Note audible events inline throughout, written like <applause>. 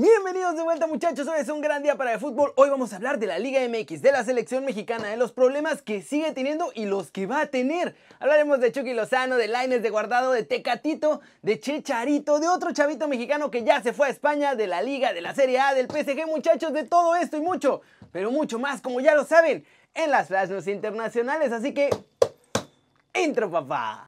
Bienvenidos de vuelta muchachos, hoy es un gran día para el fútbol. Hoy vamos a hablar de la Liga MX, de la selección mexicana, de los problemas que sigue teniendo y los que va a tener. Hablaremos de Chucky Lozano, de Laines de Guardado, de Tecatito, de Checharito, de otro chavito mexicano que ya se fue a España, de la Liga, de la Serie A, del PSG muchachos, de todo esto y mucho, pero mucho más como ya lo saben, en las Flash internacionales. Así que, intro papá.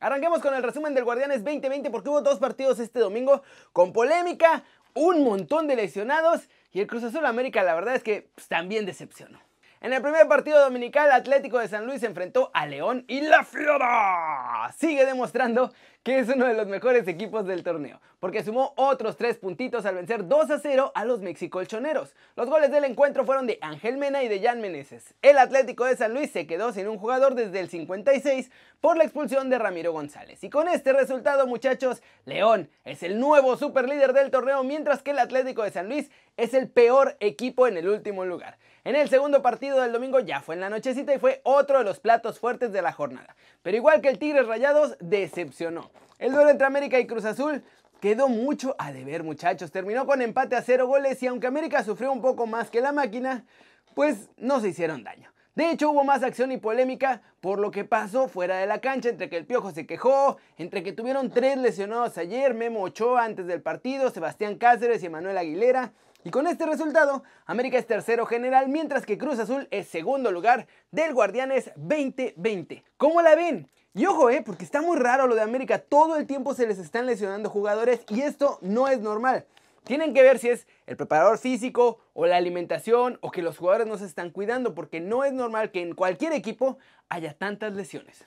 Arranquemos con el resumen del Guardianes 2020 porque hubo dos partidos este domingo con polémica, un montón de lesionados y el Cruz Azul América la verdad es que pues, también decepcionó. En el primer partido dominical, Atlético de San Luis se enfrentó a León y La Fiora sigue demostrando que es uno de los mejores equipos del torneo, porque sumó otros tres puntitos al vencer 2 a 0 a los mexicolchoneros. Los goles del encuentro fueron de Ángel Mena y de Jan Meneses. El Atlético de San Luis se quedó sin un jugador desde el 56 por la expulsión de Ramiro González. Y con este resultado, muchachos, León es el nuevo superlíder del torneo, mientras que el Atlético de San Luis es el peor equipo en el último lugar. En el segundo partido del domingo ya fue en la nochecita y fue otro de los platos fuertes de la jornada. Pero igual que el Tigres Rayados, decepcionó. El duelo entre América y Cruz Azul quedó mucho a deber muchachos. Terminó con empate a cero goles y aunque América sufrió un poco más que la máquina, pues no se hicieron daño. De hecho, hubo más acción y polémica por lo que pasó fuera de la cancha, entre que el Piojo se quejó, entre que tuvieron tres lesionados ayer, Memo Ochoa antes del partido, Sebastián Cáceres y Manuel Aguilera, y con este resultado, América es tercero general, mientras que Cruz Azul es segundo lugar del Guardianes 2020. ¿Cómo la ven? Y ojo, eh, porque está muy raro lo de América. Todo el tiempo se les están lesionando jugadores y esto no es normal. Tienen que ver si es el preparador físico o la alimentación o que los jugadores no se están cuidando, porque no es normal que en cualquier equipo haya tantas lesiones.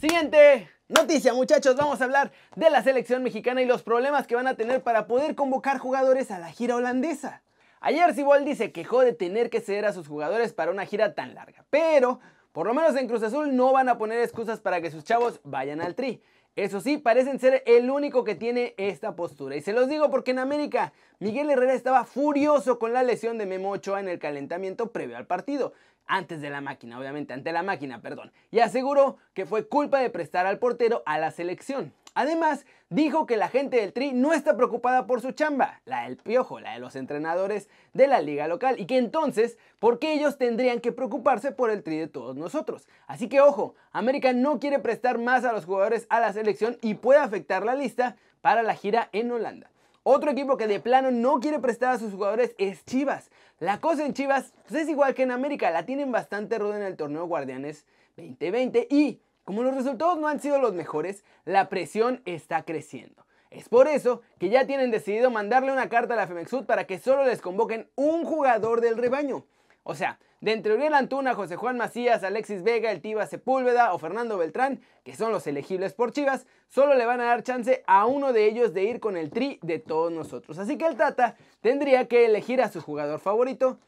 Siguiente noticia muchachos, vamos a hablar de la selección mexicana y los problemas que van a tener para poder convocar jugadores a la gira holandesa. Ayer Siboldi se quejó de tener que ceder a sus jugadores para una gira tan larga, pero por lo menos en Cruz Azul no van a poner excusas para que sus chavos vayan al tri. Eso sí, parecen ser el único que tiene esta postura. Y se los digo porque en América, Miguel Herrera estaba furioso con la lesión de Memo Ochoa en el calentamiento previo al partido antes de la máquina, obviamente, ante la máquina, perdón, y aseguró que fue culpa de prestar al portero a la selección. Además, dijo que la gente del Tri no está preocupada por su chamba, la del piojo, la de los entrenadores de la liga local, y que entonces, ¿por qué ellos tendrían que preocuparse por el Tri de todos nosotros? Así que ojo, América no quiere prestar más a los jugadores a la selección y puede afectar la lista para la gira en Holanda. Otro equipo que de plano no quiere prestar a sus jugadores es Chivas. La cosa en Chivas pues, es igual que en América, la tienen bastante ruda en el torneo Guardianes 2020 y como los resultados no han sido los mejores, la presión está creciendo. Es por eso que ya tienen decidido mandarle una carta a la Femexud para que solo les convoquen un jugador del rebaño. O sea, de entre Uriel Antuna, José Juan Macías, Alexis Vega, El Sepúlveda o Fernando Beltrán, que son los elegibles por Chivas, solo le van a dar chance a uno de ellos de ir con el tri de todos nosotros. Así que el Tata tendría que elegir a su jugador favorito,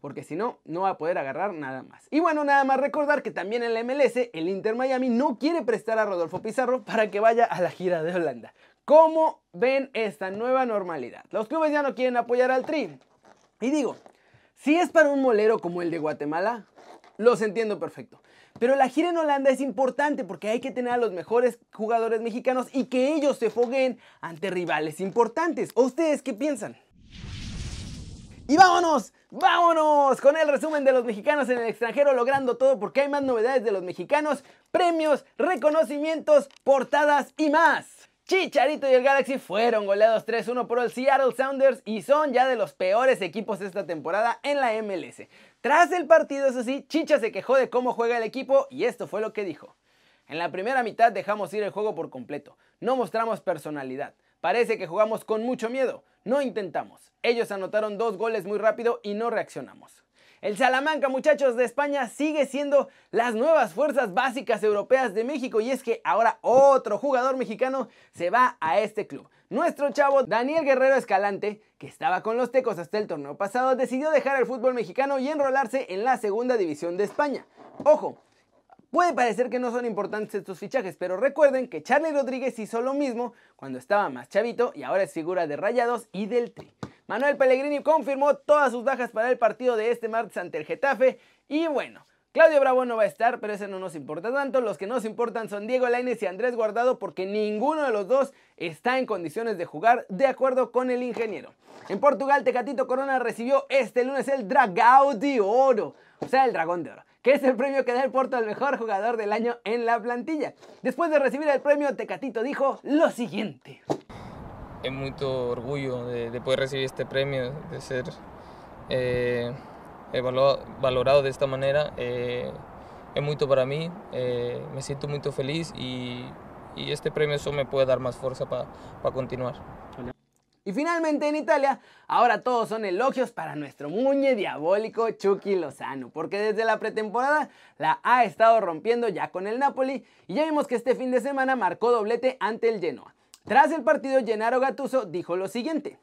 porque si no, no va a poder agarrar nada más. Y bueno, nada más recordar que también en la MLS, el Inter Miami no quiere prestar a Rodolfo Pizarro para que vaya a la gira de Holanda. ¿Cómo ven esta nueva normalidad? Los clubes ya no quieren apoyar al tri. Y digo, si es para un molero como el de Guatemala, los entiendo perfecto. Pero la gira en Holanda es importante porque hay que tener a los mejores jugadores mexicanos y que ellos se foguen ante rivales importantes. ¿O ustedes qué piensan? Y vámonos, vámonos con el resumen de los mexicanos en el extranjero logrando todo porque hay más novedades de los mexicanos, premios, reconocimientos, portadas y más. Chicharito y el Galaxy fueron goleados 3-1 por el Seattle Sounders y son ya de los peores equipos esta temporada en la MLS. Tras el partido, eso sí, Chicha se quejó de cómo juega el equipo y esto fue lo que dijo. En la primera mitad dejamos ir el juego por completo, no mostramos personalidad, parece que jugamos con mucho miedo, no intentamos. Ellos anotaron dos goles muy rápido y no reaccionamos. El Salamanca, muchachos de España, sigue siendo las nuevas fuerzas básicas europeas de México y es que ahora otro jugador mexicano se va a este club. Nuestro chavo Daniel Guerrero Escalante, que estaba con los Tecos hasta el torneo pasado, decidió dejar el fútbol mexicano y enrolarse en la segunda división de España. Ojo, Puede parecer que no son importantes estos fichajes, pero recuerden que Charlie Rodríguez hizo lo mismo cuando estaba más chavito y ahora es figura de Rayados y del Tri. Manuel Pellegrini confirmó todas sus bajas para el partido de este martes ante el Getafe y bueno, Claudio Bravo no va a estar, pero eso no nos importa tanto. Los que nos importan son Diego Lainez y Andrés Guardado porque ninguno de los dos está en condiciones de jugar de acuerdo con el ingeniero. En Portugal, Tecatito Corona recibió este lunes el Dragão de Oro, o sea, el Dragón de Oro, que es el premio que da el Porto al mejor jugador del año en la plantilla. Después de recibir el premio, Tecatito dijo lo siguiente. Es mucho orgullo de, poder recibir este premio, de ser... Eh, valorado de esta manera eh, es mucho para mí, eh, me siento muy feliz y, y, este premio eso me puede dar más fuerza para continuar. Y finalmente en Italia, ahora todos son elogios para nuestro muñe diabólico Chucky Lozano, porque desde la pretemporada la ha estado rompiendo ya con el Napoli y ya vimos que este fin de semana marcó doblete ante el Genoa. Tras el partido, Gennaro Gattuso dijo lo siguiente: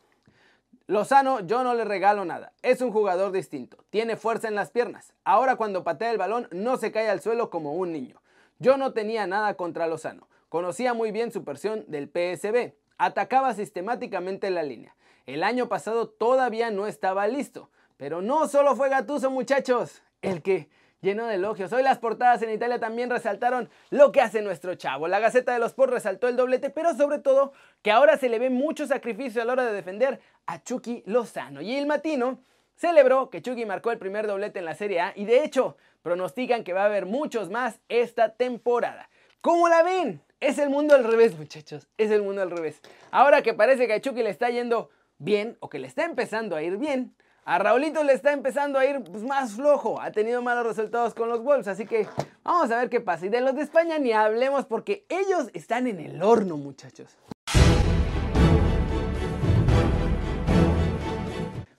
Lozano yo no le regalo nada, es un jugador distinto, tiene fuerza en las piernas, ahora cuando patea el balón no se cae al suelo como un niño. Yo no tenía nada contra Lozano, conocía muy bien su versión del PSB, atacaba sistemáticamente la línea. El año pasado todavía no estaba listo, pero no solo fue Gatuso muchachos, el que lleno de elogios. Hoy las portadas en Italia también resaltaron lo que hace nuestro chavo. La Gaceta de los Sports resaltó el doblete, pero sobre todo que ahora se le ve mucho sacrificio a la hora de defender a Chucky Lozano. Y el Matino celebró que Chucky marcó el primer doblete en la Serie A y de hecho pronostican que va a haber muchos más esta temporada. ¿Cómo la ven? Es el mundo al revés, muchachos. Es el mundo al revés. Ahora que parece que a Chucky le está yendo bien o que le está empezando a ir bien, a Raulito le está empezando a ir pues, más flojo. Ha tenido malos resultados con los Wolves. Así que vamos a ver qué pasa. Y de los de España ni hablemos porque ellos están en el horno, muchachos.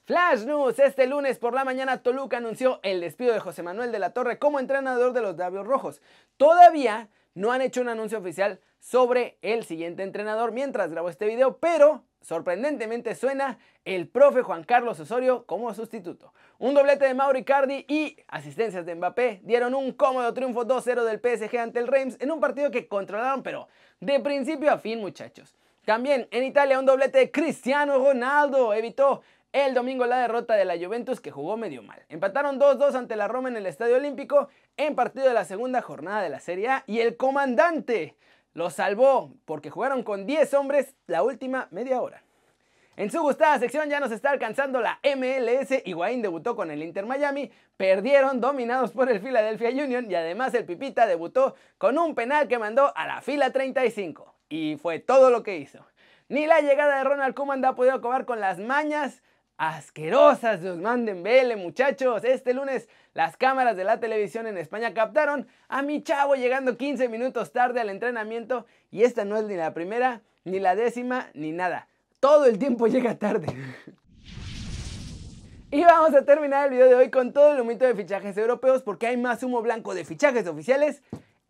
Flash News, este lunes por la mañana Toluca anunció el despido de José Manuel de la Torre como entrenador de los Davios Rojos. Todavía no han hecho un anuncio oficial sobre el siguiente entrenador mientras grabo este video, pero sorprendentemente suena el profe Juan Carlos Osorio como sustituto. Un doblete de Mauro Icardi y asistencias de Mbappé dieron un cómodo triunfo 2-0 del PSG ante el Reims en un partido que controlaron pero de principio a fin muchachos. También en Italia un doblete de Cristiano Ronaldo evitó el domingo la derrota de la Juventus que jugó medio mal. Empataron 2-2 ante la Roma en el Estadio Olímpico en partido de la segunda jornada de la Serie A y el comandante lo salvó porque jugaron con 10 hombres la última media hora. En su gustada sección ya nos está alcanzando la MLS. Higuaín debutó con el Inter Miami, perdieron dominados por el Philadelphia Union y además el Pipita debutó con un penal que mandó a la fila 35. Y fue todo lo que hizo. Ni la llegada de Ronald Koeman ha podido acabar con las mañas asquerosas de Osman Dembele, muchachos. Este lunes las cámaras de la televisión en España captaron a mi chavo llegando 15 minutos tarde al entrenamiento y esta no es ni la primera, ni la décima, ni nada. Todo el tiempo <laughs> llega tarde. Y vamos a terminar el video de hoy con todo el humito de fichajes europeos porque hay más humo blanco de fichajes oficiales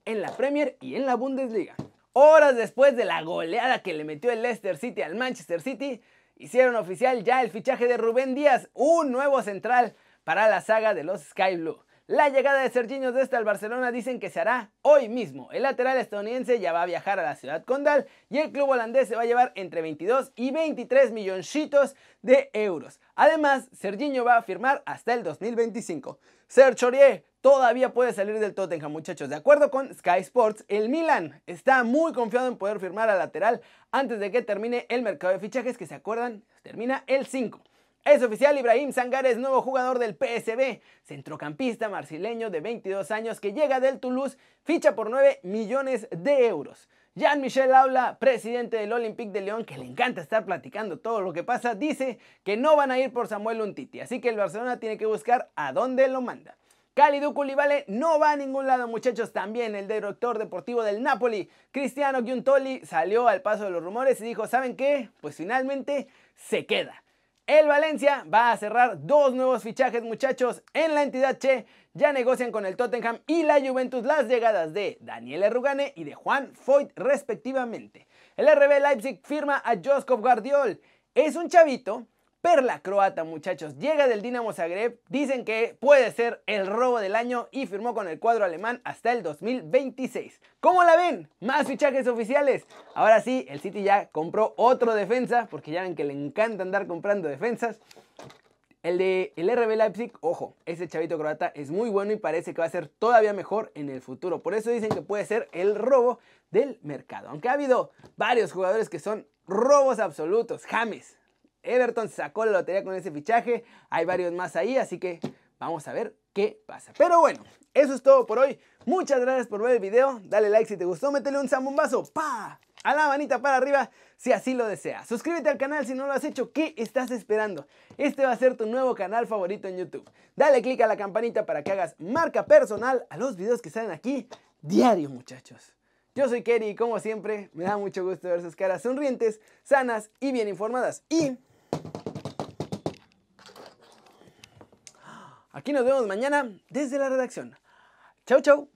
en la Premier y en la Bundesliga. Horas después de la goleada que le metió el Leicester City al Manchester City, hicieron oficial ya el fichaje de Rubén Díaz, un nuevo central para la saga de los Sky Blue. La llegada de Serginho Desta al Barcelona dicen que se hará hoy mismo. El lateral estadounidense ya va a viajar a la ciudad condal y el club holandés se va a llevar entre 22 y 23 milloncitos de euros. Además, Serginho va a firmar hasta el 2025. Serge Aurier todavía puede salir del Tottenham, muchachos. De acuerdo con Sky Sports, el Milan está muy confiado en poder firmar al lateral antes de que termine el mercado de fichajes, que se acuerdan, termina el 5. Es oficial, Ibrahim Sangares, nuevo jugador del PSB, centrocampista marcileño de 22 años que llega del Toulouse, ficha por 9 millones de euros. Jean-Michel Aula, presidente del Olympique de León, que le encanta estar platicando todo lo que pasa, dice que no van a ir por Samuel Untiti, así que el Barcelona tiene que buscar a dónde lo manda. Calidu Koulibaly no va a ningún lado, muchachos. También el director deportivo del Napoli, Cristiano Giuntoli, salió al paso de los rumores y dijo, ¿saben qué? Pues finalmente se queda. El Valencia va a cerrar dos nuevos fichajes, muchachos. En la entidad Che ya negocian con el Tottenham y la Juventus las llegadas de Daniel Rugane y de Juan Foyt, respectivamente. El RB Leipzig firma a Joskov Guardiol. Es un chavito perla croata, muchachos. Llega del Dinamo Zagreb, dicen que puede ser el robo del año y firmó con el cuadro alemán hasta el 2026. ¿Cómo la ven? Más fichajes oficiales. Ahora sí, el City ya compró otro defensa, porque ya ven que le encanta andar comprando defensas. El de el RB Leipzig, ojo, ese chavito croata es muy bueno y parece que va a ser todavía mejor en el futuro. Por eso dicen que puede ser el robo del mercado. Aunque ha habido varios jugadores que son robos absolutos. James, Everton sacó la lotería con ese fichaje. Hay varios más ahí, así que vamos a ver qué pasa. Pero bueno, eso es todo por hoy. Muchas gracias por ver el video. Dale like si te gustó, métele un zambombazo. ¡Pa! A la manita para arriba si así lo deseas. Suscríbete al canal si no lo has hecho. ¿Qué estás esperando? Este va a ser tu nuevo canal favorito en YouTube. Dale click a la campanita para que hagas marca personal a los videos que salen aquí diario, muchachos. Yo soy Kerry y como siempre me da mucho gusto ver sus caras sonrientes, sanas y bien informadas. Y Aquí nos vemos mañana desde la redacción. Chau, chau.